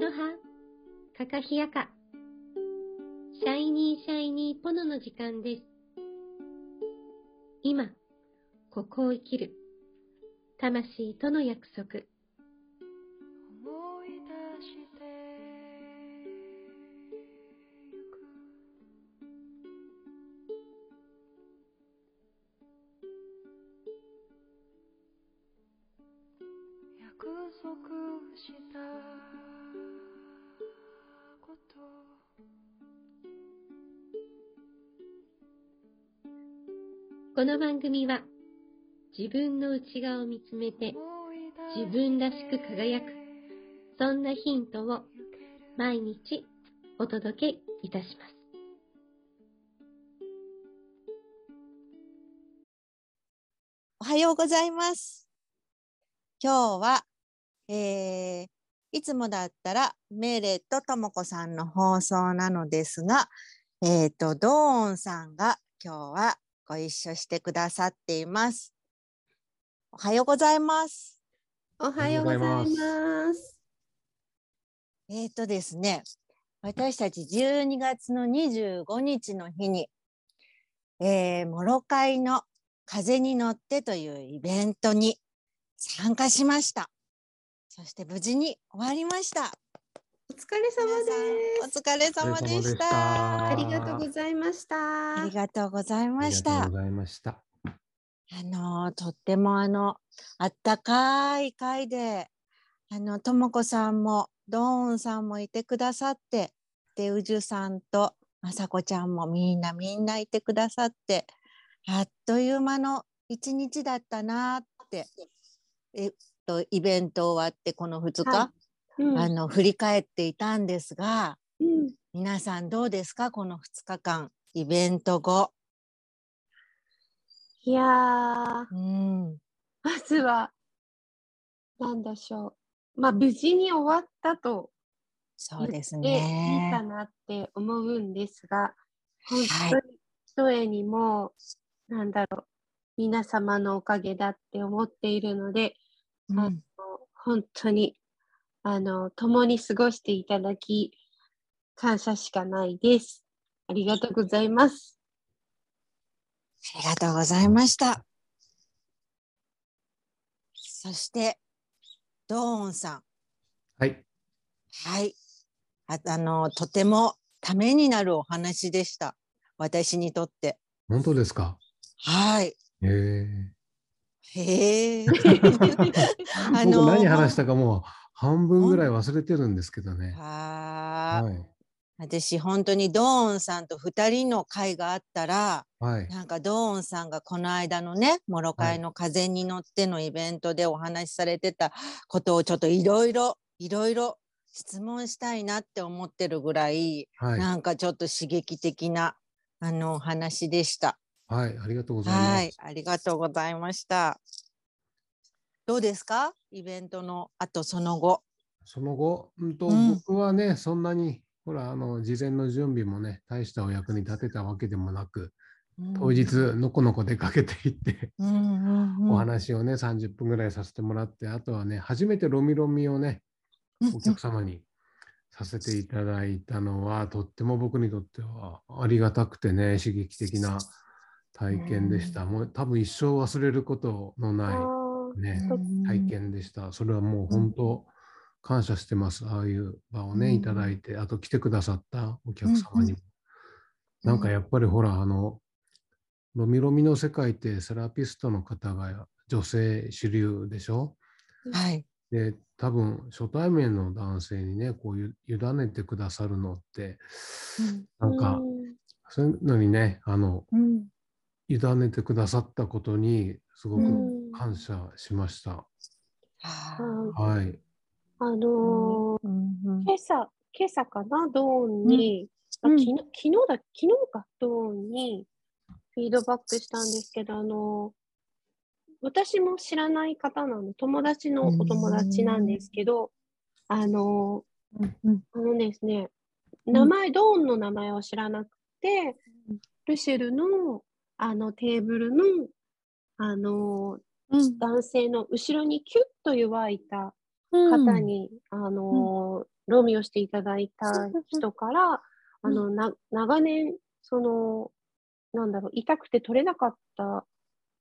ロハ、カカヒヤカ。シャイニーシャイニーポノの時間です。今、ここを生きる。魂との約束。思い出してく約束したことこの番組は、自分の内側を見つめて、自分らしく輝く、そんなヒントを毎日お届けいたします。おはようございます。今日は、えーいつもだったらメーレとともこさんの放送なのですが、えっ、と、ドーンさんが今日はご一緒してくださっています。おはようございます。おはようございます。えっ、とですね、私たち12月の25日の日に、えー、モロカイの風に乗ってというイベントに参加しました。そして無事に終わりました。お疲れ様皆です。お疲れ様でしたた。ありがとうございました。ありがとうございましたありがとう。ございました。あのとってもあのあったかい会で、あのともこさんもドーンさんもいてくださって、でうじゅさんとまさこちゃんもみんなみんないてくださって、あっという間の一日だったなって。えっとイベント終わってこの2日、はうん。あの振り返っていたんですが、うん。皆さんどうですか？この2日間イベント後。いやうん、ずは、なんでしょう。まあ、無事に終わったとそうです言っていいねか。なって思うんですが、本はい。当に一重にも、なんだろう、皆様のおかげだって思っているので、あうん本当に、あの、共に過ごしていただき、感謝しかないです。ありがとうございます。ありがとうございました。そして、ドーンさん。はい。はい。ああの、とてもためになるお話でした。私にとって。本当ですか？はい。へえ。へえ。あ僕の何話したかもう半分ぐらい忘れてるんですけどね。ははい。私、本当にドーンさんと二人の会があったら、はい。なんかドーンさんがこの間のね、モロカイの風に乗ってのイベントでお話しされてたことをちょっといろいろ、いろいろ質問したいなって思ってるぐらい、はい。なんかちょっと刺激的なあのお話でした。はい。ありがとうございます。はい、ありがとうございました。どうですか？イベントの後その後。その後、うんと、うん僕はね、そんなに、ほら、あの、事前の準備もね、大したお役に立てたわけでもなく、当日、のこのこ出かけていって、お話をね、30分ぐらいさせてもらって、あとはね、初めてロミロミをね、うんお客様にさせていただいたのは、とっても僕にとってはありがたくてね、刺激的な体験でした。もう多分一生忘れることのあなーい、ね、うん体験でした。それはもう本当、感謝してます。ああいう場をね、うんいただいて、あと来てくださったお客様にも。うんなんかやっぱりほら、あの、ロミロミの世界ってセラピストの方が女性主流でしょはい。で、多分初対面の男性にね、こういう委ねてくださるのって、なんか、うんそういうのにね、あの、うん委ねてくださったことにすごくうん。感謝しました。はい。あのー今朝、今朝かな、ドーンに、うん。あ昨日昨日だ、昨日か、ドーンにフィードバックしたんですけど、あのー私も知らない方なの、友達のお友達なんですけど、あのーあのですね、ん名前、ドーンの名前を知らなくて、ルシェルのあのテーブルの、あのー男性の後ろにキュッと弱いた方に、あのーロミをしていただいた 人から、あの、な、長年、その、なんだろう、痛くて取れなかった、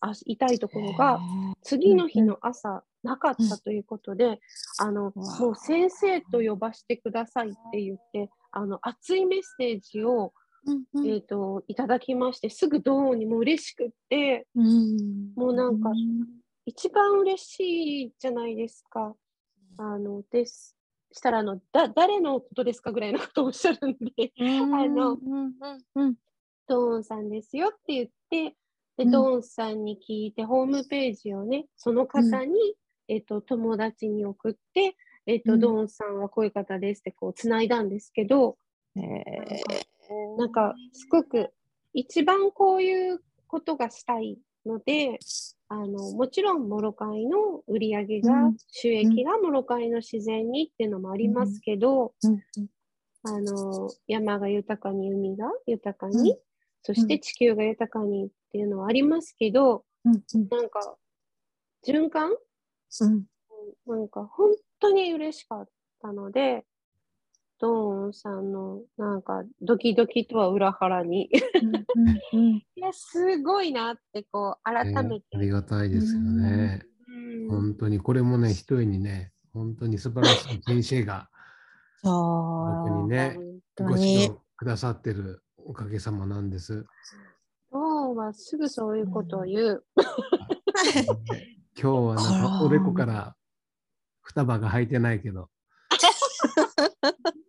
あ痛いところが、次の日の朝、なかったということで、あの、もう先生と呼ばせてくださいって言って、あの、熱いメッセージを、うんうん。えっ、と、いただきまして、すぐドーンにもう嬉しくって、うん。もうなんか一番嬉しいじゃないですか。あの、です。したら、あの、だ、誰のことですかぐらいのことをおっしゃるんで、うん。あのうんうんうんドーンさんですよって言って、で、うん。ドーンさんに聞いて、ホームページをね、その方に、えっと、友達に送って、えっと、うん。ドーンさんはこういう方ですって、こう、つないだんですけど、へえなんか、すごく、一番こういうことがしたいので、あの、もちろん、モロカイの売り上げが、うん。収益がモロカイの自然にっていうのもありますけど、うん。あの、山が豊かに、海が豊かに、うん。そして地球が豊かにっていうのはありますけど、なんか、循環？うん。なんか、本当に嬉しかったので、ドーンさんの、なんか、ドキドキとは裏腹に、いや、すごいなって、こう、改めて。ねありがたいですよね。うん本当にこれもね、一重にね、本当に素晴らしい先生がそう僕にね、本ご指導くださってるおかげさまなんです。ドーンはすぐそういうことを言う。今日はなんかおでこから双葉が履いてないけど、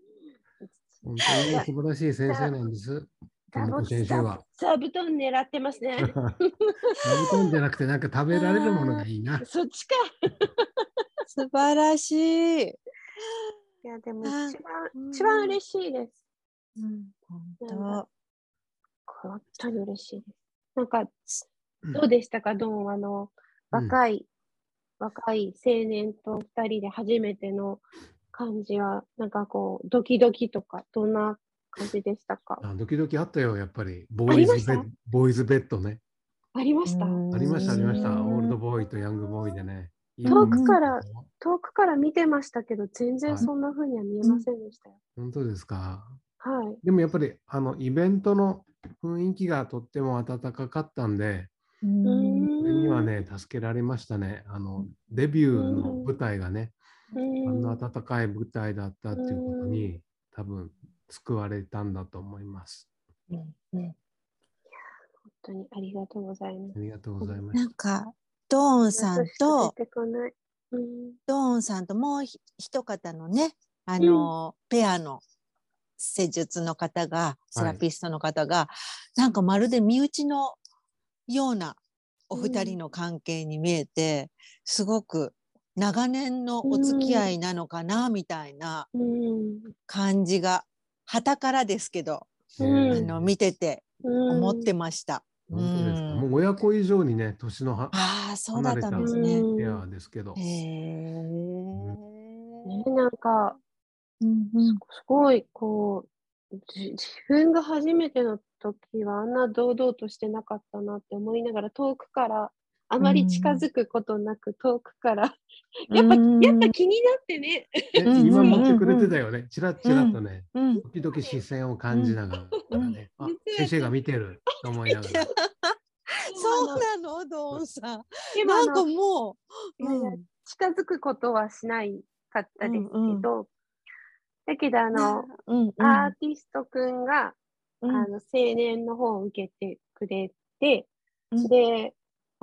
本当にね素晴らしい先生なんです。ともこ先生は。座布団狙ってますね。座布団じゃなくてなんか食べられるものがいいな。そっちか。素晴らしい。いや、でもあ一番、うん一番嬉しいです。うん本当本当に嬉しいです。なんか、うんどうでしたか、ドンあの、うん若い、若い青年と二人で初めての感じは、なんかこう、ドキドキとか、どんな感じでしたか？あドキドキあったよ、やっぱり。ボーイズベッドボーイズベッドね。ありました、うんありました、ありました。うんオールドボーイとヤングボーイでね。遠くから遠くから見てましたけど、全然はいそんな風には見えませんでしたよ。本当ですか？はい。でもやっぱりあのイベントの雰囲気がとっても温かかったんで、うんそれにはね、助けられましたね。あのデビューの舞台がね、うん、あんな温かい舞台だったっていうことに、多分救われたんだと思います。うんうん本当にありがとうございます。ありがとうございまなす。んかドーンさんと。うんドーンさんともうひ一方のねあの、ペアの施術の方がセラピストの方が、なんかまるで身内のようなお二人の関係に見えて、すごく長年のお付き合いなのかな、みたいなうん感じが旗からですけど、うんあの見ててうん思ってました。本当ですか？うんもう親子以上にね、年のはああそうだったんです離ね。ペアですけどへ。え。ね、なんか、うんうんすごい、こう、じ自分が初めての時はあんな堂々としてなかったなって思いながら、遠くから、あまり近づくことなく、遠くから、やっぱ、うんやっぱ気になってね、今持ってくれてたよね。ちらちらとね、うん。時々視線を感じながら先生が見てると思いながら。そうなの、ドーンさん。でもあの。なんかもう、近づくことはしないかったですけど、だけど、あの、アーティストくんが、うん。あの、青年の方を受けてくれて、うん。で、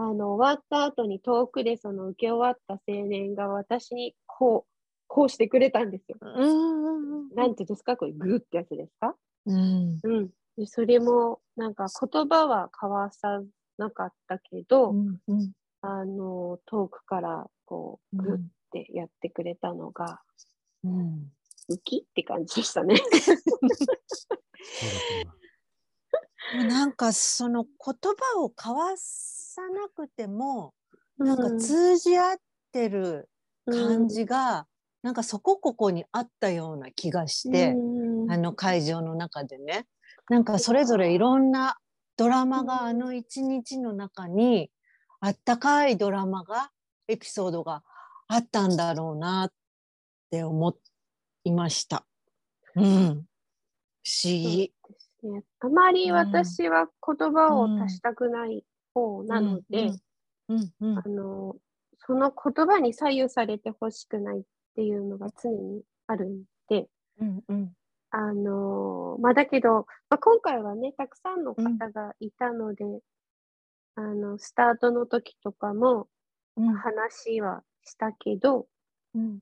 あの、終わった後に遠くでその受け終わった青年が私にこう、こうしてくれたんですよ。うんうんうんなんていうんですか？これグーってやつですか？うん。うん。でそれも、なんか言葉は交わさなかったけど、うんうん。あの、遠くからこう、グーってやってくれたのが、うん。ウキって感じでしたね。なんかその言葉を交わさなくてもなんかうん通じ合ってる感うん。じが、なんかそこここにあったような気がして、うん。あの会場の中でね。なんかそれぞれいろんなドラマがあの一日の中にあったかいドラマがエピソードがあったんだろうなって思っいました。うん、不思議。ね。あまり私は言葉を足したくない方なので、うん。うん。あの、その言葉に左右されてほしくないっていうのが常にあるんで、うん。うん。あの、まあ、だけど、まあ、今回はね、たくさんの方がいたので、あの、スタートの時とかもうん。話はしたけど、うん。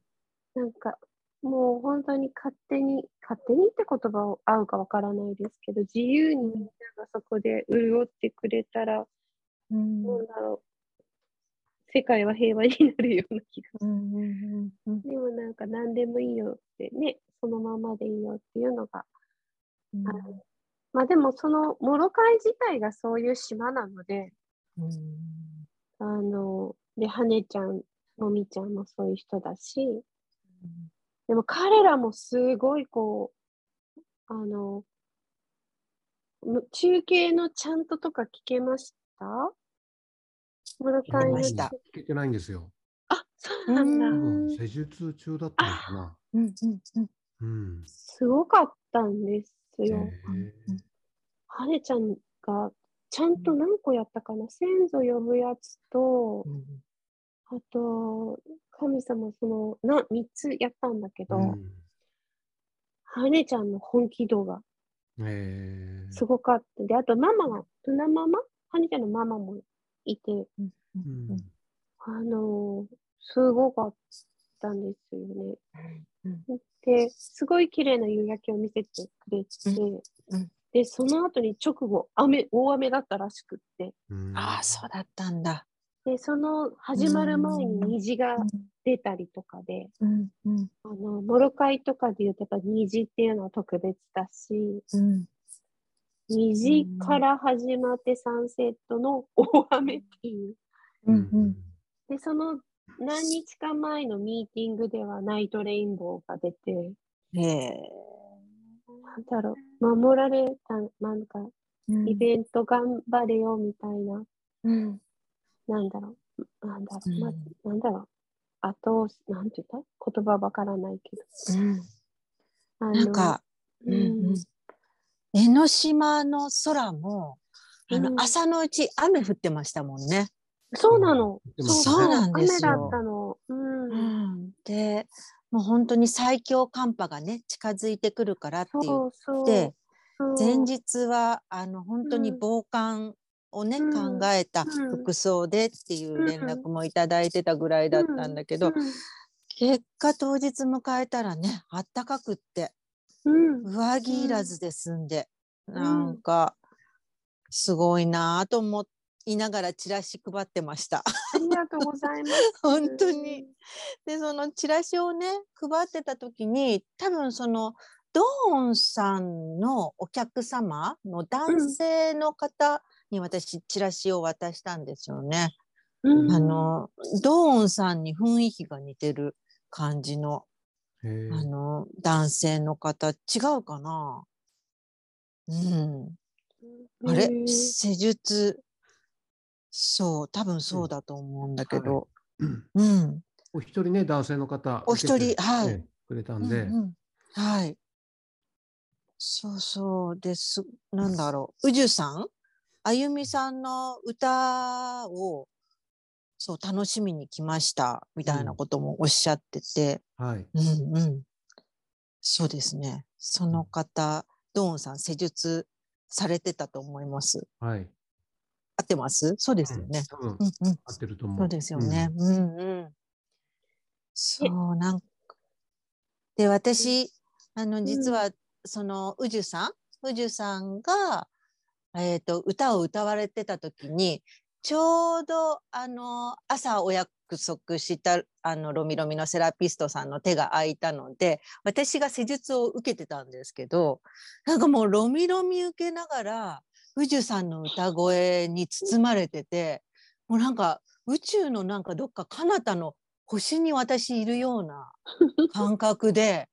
なんか、もう本当に勝手に、勝手にって言葉を合うかわからないですけど、自由にみんながそこで潤ってくれたら、うん。なんだろう、世界は平和になるような気がす。る。うんうんうん。でもなんか何でもいいよってね、そのままでいいよっていうのが、うん。あのまあでもそのモロカイ自体がそういう島なので、うん。あの、で、ハネちゃん、もみちゃんもそういう人だし、でも彼らもすごいこう、あの、む中継のちゃんととか聞けました？モロカイの聞けました中聞けてないんですよ。あ、そうなんだ。う多ん分施術中だったのかな。うんうんうんうん。すごかったんですへよ。ーハネちゃんがちゃんと何個やったかな？先祖呼ぶやつと、うんあと、神様その、な、3つやったんだけど、うん。ハネちゃんの本気度がえー。すごかった。で、あとママが、トナママ？ハネちゃんのママもいて、うん。うんあのーすごかったんですよね。うん。で、すごい綺麗な夕焼けを見せてくれて、うん。で、その後に直後、雨、大雨だったらしくって、うん。ああそうだったんだ。で、その始まる前に虹がう出たりとかで、ん。うん。あの、モロカイとかで言うとやっぱ虹っていうのは特別だし、うん。虹から始まってサンセットの大雨っていう。うんうん。で、その何日か前のミーティングではナイトレインボーが出て。なんだろう、守られた、なんか、うん。イベント頑張れよみたいな、うんなんだろう、なんだろう、まうん。なんだろう、あと、なんて言った？言葉わからないけど。うん。あのなんか、ううんうん。ん、江ノ島の空もあの、うん朝のうち雨降ってましたもんね。そうなの。でもそうなんですよ。雨だったの。うん。でもう本当に最強寒波がね近づいてくるからって言っそうそう。てそう。前日はあの本当にうん。防寒をね、うん考えたうん服装でっていう連絡もいただいてたぐらいだったんだけど、うん結果当日迎えたらねあったかくってうん。上着いらずで済んで、んなんかすごいなぁと思いながらチラシ配ってました。ありがとうございます。本当に。でそのチラシをね配ってた時に多分そのドーンさんのお客様の男性の方に私チラシを渡したんですよね。うん。あのドーンさんに雰囲気が似てる感じのあの男性の方違うかな？うん。あれ？うん施術？そう多分そうだと思うんだけど、うんうん。お一人ね、男性の方。お一人はい。ねくれたんで、うんうん。はい。そうそうです。なんだろう。宇宙さん？あゆみさんの歌をそう楽しみに来ましたみたいなこともおっしゃってて、はい。うん、うんそうですね。その方、ドーンさん施術されてたと思います。はい。合ってます？そうですよね。うんうん。合ってると思う。そうですよね。うん、うん、そう、なんか。で、私、あの、実は、その、宇宙さん、宇宙さんが、えっ、と、歌を歌われてた時に、ちょうど、あの、朝お約束した、あの、ロミロミのセラピストさんの手が空いたので、私が施術を受けてたんですけど、なんかもう、ロミロミ受けながら、宇宙さんの歌声に包まれてて、もうなんか、宇宙のなんかどっか彼方の星に私いるような感覚で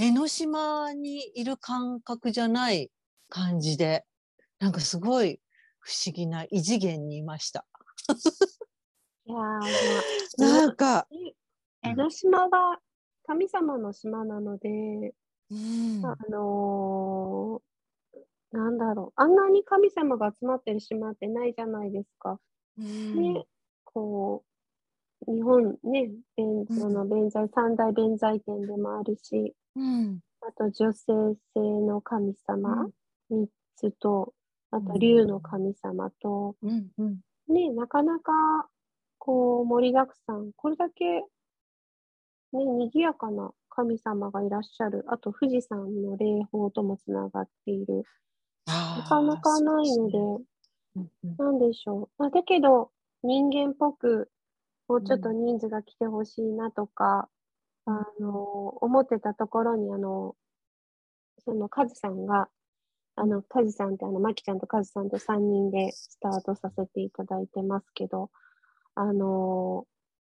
江ノ島にいる感覚じゃない感じでなんかすごい不思議な異次元にいました。いや なんか、江ノ島は神様の島なので、うんあのーなんだろう、あんなに神様が集まってる島ってないじゃないですか。うんね、こう、日本ね、弁うんその弁財、三大弁財天でもあるし、うん。あと女性性の神様3つと、あとうん竜の神様と、うんうん。ね、なかなかこう盛りだくさん、これだけね、賑やかな神様がいらっしゃる、あと富士山の霊峰ともつながっている、ななかなかないので、なんでしょう。まあ、だけど、人間っぽく、もうちょっと人数が来てほしいなとか、あの、思ってたところに、あの、そのカズさんが、あの、カズさんってあの、マキちゃんとカズさんと3人でスタートさせていただいてますけど、あの、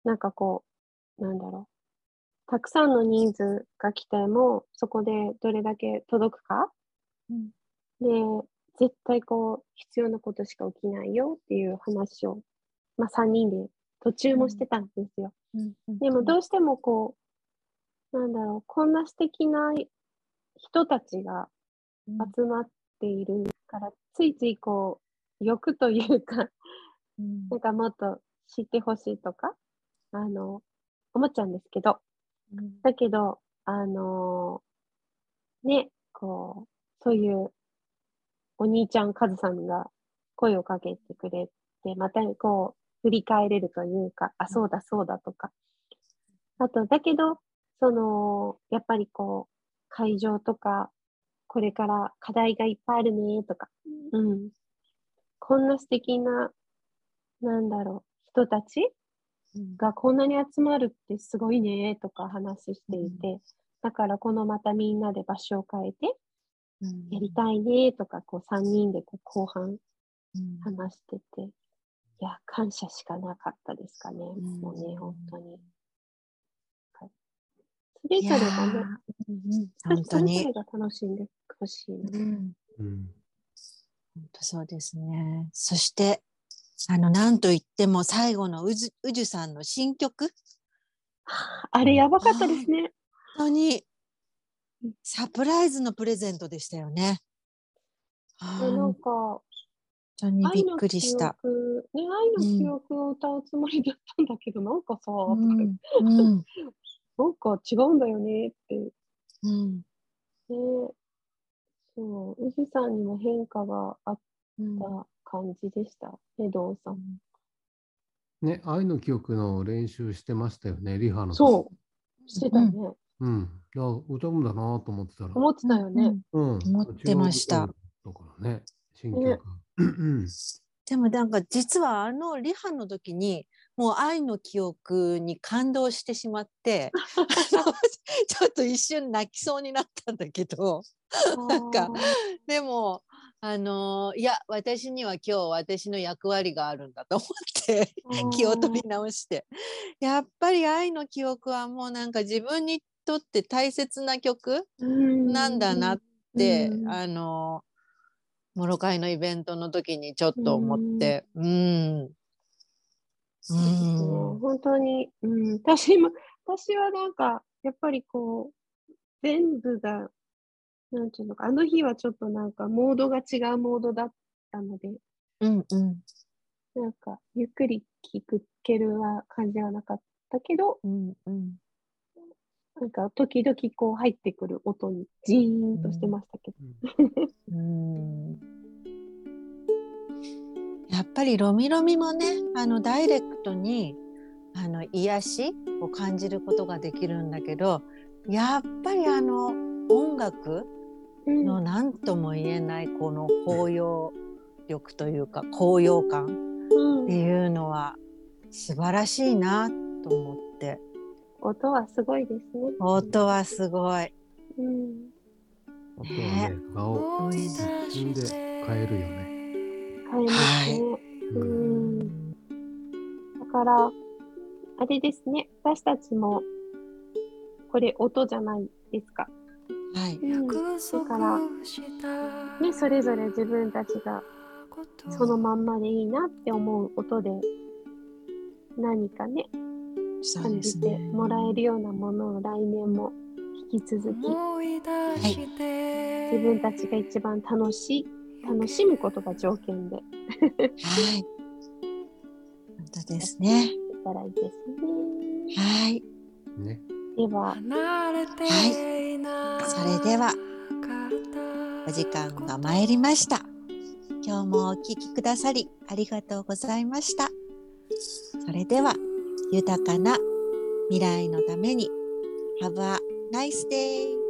なんかこう、なんだろう。たくさんの人数が来ても、そこでどれだけ届くかうんで、絶対こう、必要なことしか起きないよっていう話を、まあ3人で途中もしてたんですよ。うんうんでもどうしてもこう、なんだろう、こんな素敵な人たちがうん。集まっているから、ついついこう、欲というか、うん。なんかもっと知ってほしいとか、あの、思っちゃうんですけど、うん。だけど、あのーね、こう、そういうお兄ちゃんカズさんが声をかけてくれて、またこう、振り返れるというか、あ、そうだそうだとか。あと、だけど、その、やっぱりこう、会場とか、これから課題がいっぱいあるねとか、うん。こんな素敵な、なんだろう、人たちうんがこんなに集まるってすごいねとか話していて、だからこのまたみんなで場所を変えてうんやりたいねとか、こう3人でこう後半うん話してて、いや、感謝しかなかったですかね。んもうね、本当に。れぞれがね、ーうんそれぞにれが楽しんでほしいな。うんうん本当そうですね。そして、あの、なんといっても最後のうじうじゅさんの新曲、あれやばかったですね。本当にうんサプライズのプレゼントでしたよね。でなん本か、当にびっくりした。憶、ね、愛の記憶を歌うつもりだったんだけど、なんかさ、うんうんなんか違うんだよねって。ね、うんそう、宇治さんにも変化があっうんた感じでした？ね、ドンさん。ね、愛の記憶の練習してましたよね、リハの時。そう、してたよね。うん。いや、歌うんだなと思ってたら。思ってたよね。うん。思ってましただからね、新曲。ねうんでもなんか実はあのリハの時にもう愛の記憶に感動してしまって ちょっと一瞬泣きそうになったんだけどなんかでもあのいや私には今日私の役割があるんだと思って気を取り直して。やっぱり愛の記憶はもうなんか自分にとって大切な曲なんだなって、うん。あのモロカイのイベントの時にちょっと思って。うんそうですねう。ん。本当に、うん、私も、私はなんか、やっぱりこう、全部が、なんていうのか、あの日はちょっとなんか、モードが違うモードだったので、うんうん。なんか、ゆっくり聴くけるは感じはなかったけど、うんうん。なんか、時々こう入ってくる音にジーンとしてましたけど。うんやっぱりロミロミもねあのダイレクトにあの癒しを感じることができるんだけどやっぱりあの音楽うんの何とも言えないこの包容力というか高揚感うんっていうのは素晴らしいなと思って音はすごいですね。音はすごい。うん。あとはね、場をうんで変えるよね。ますね。ううんん。だから、あれですね、私たちも、これ音じゃないですか。はい。うん。だから、ね、それぞれ自分たちがそのまんまでいいなって思う音で、何かね、感じて。もらえるようなものを来年も引き続き思い自分たちが一番楽しい楽しむことが条件ではい。本当ですね。いたらいいですね。はい。ね。では、離れていなそれではお時間が参りました。今日もお聞きくださりありがとうございました。それでは豊かな未来のために Have a nice day!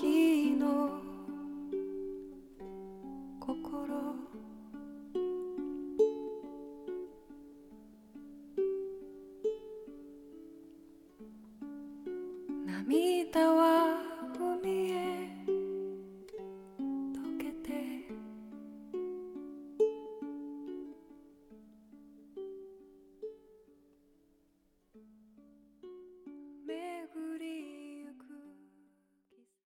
日の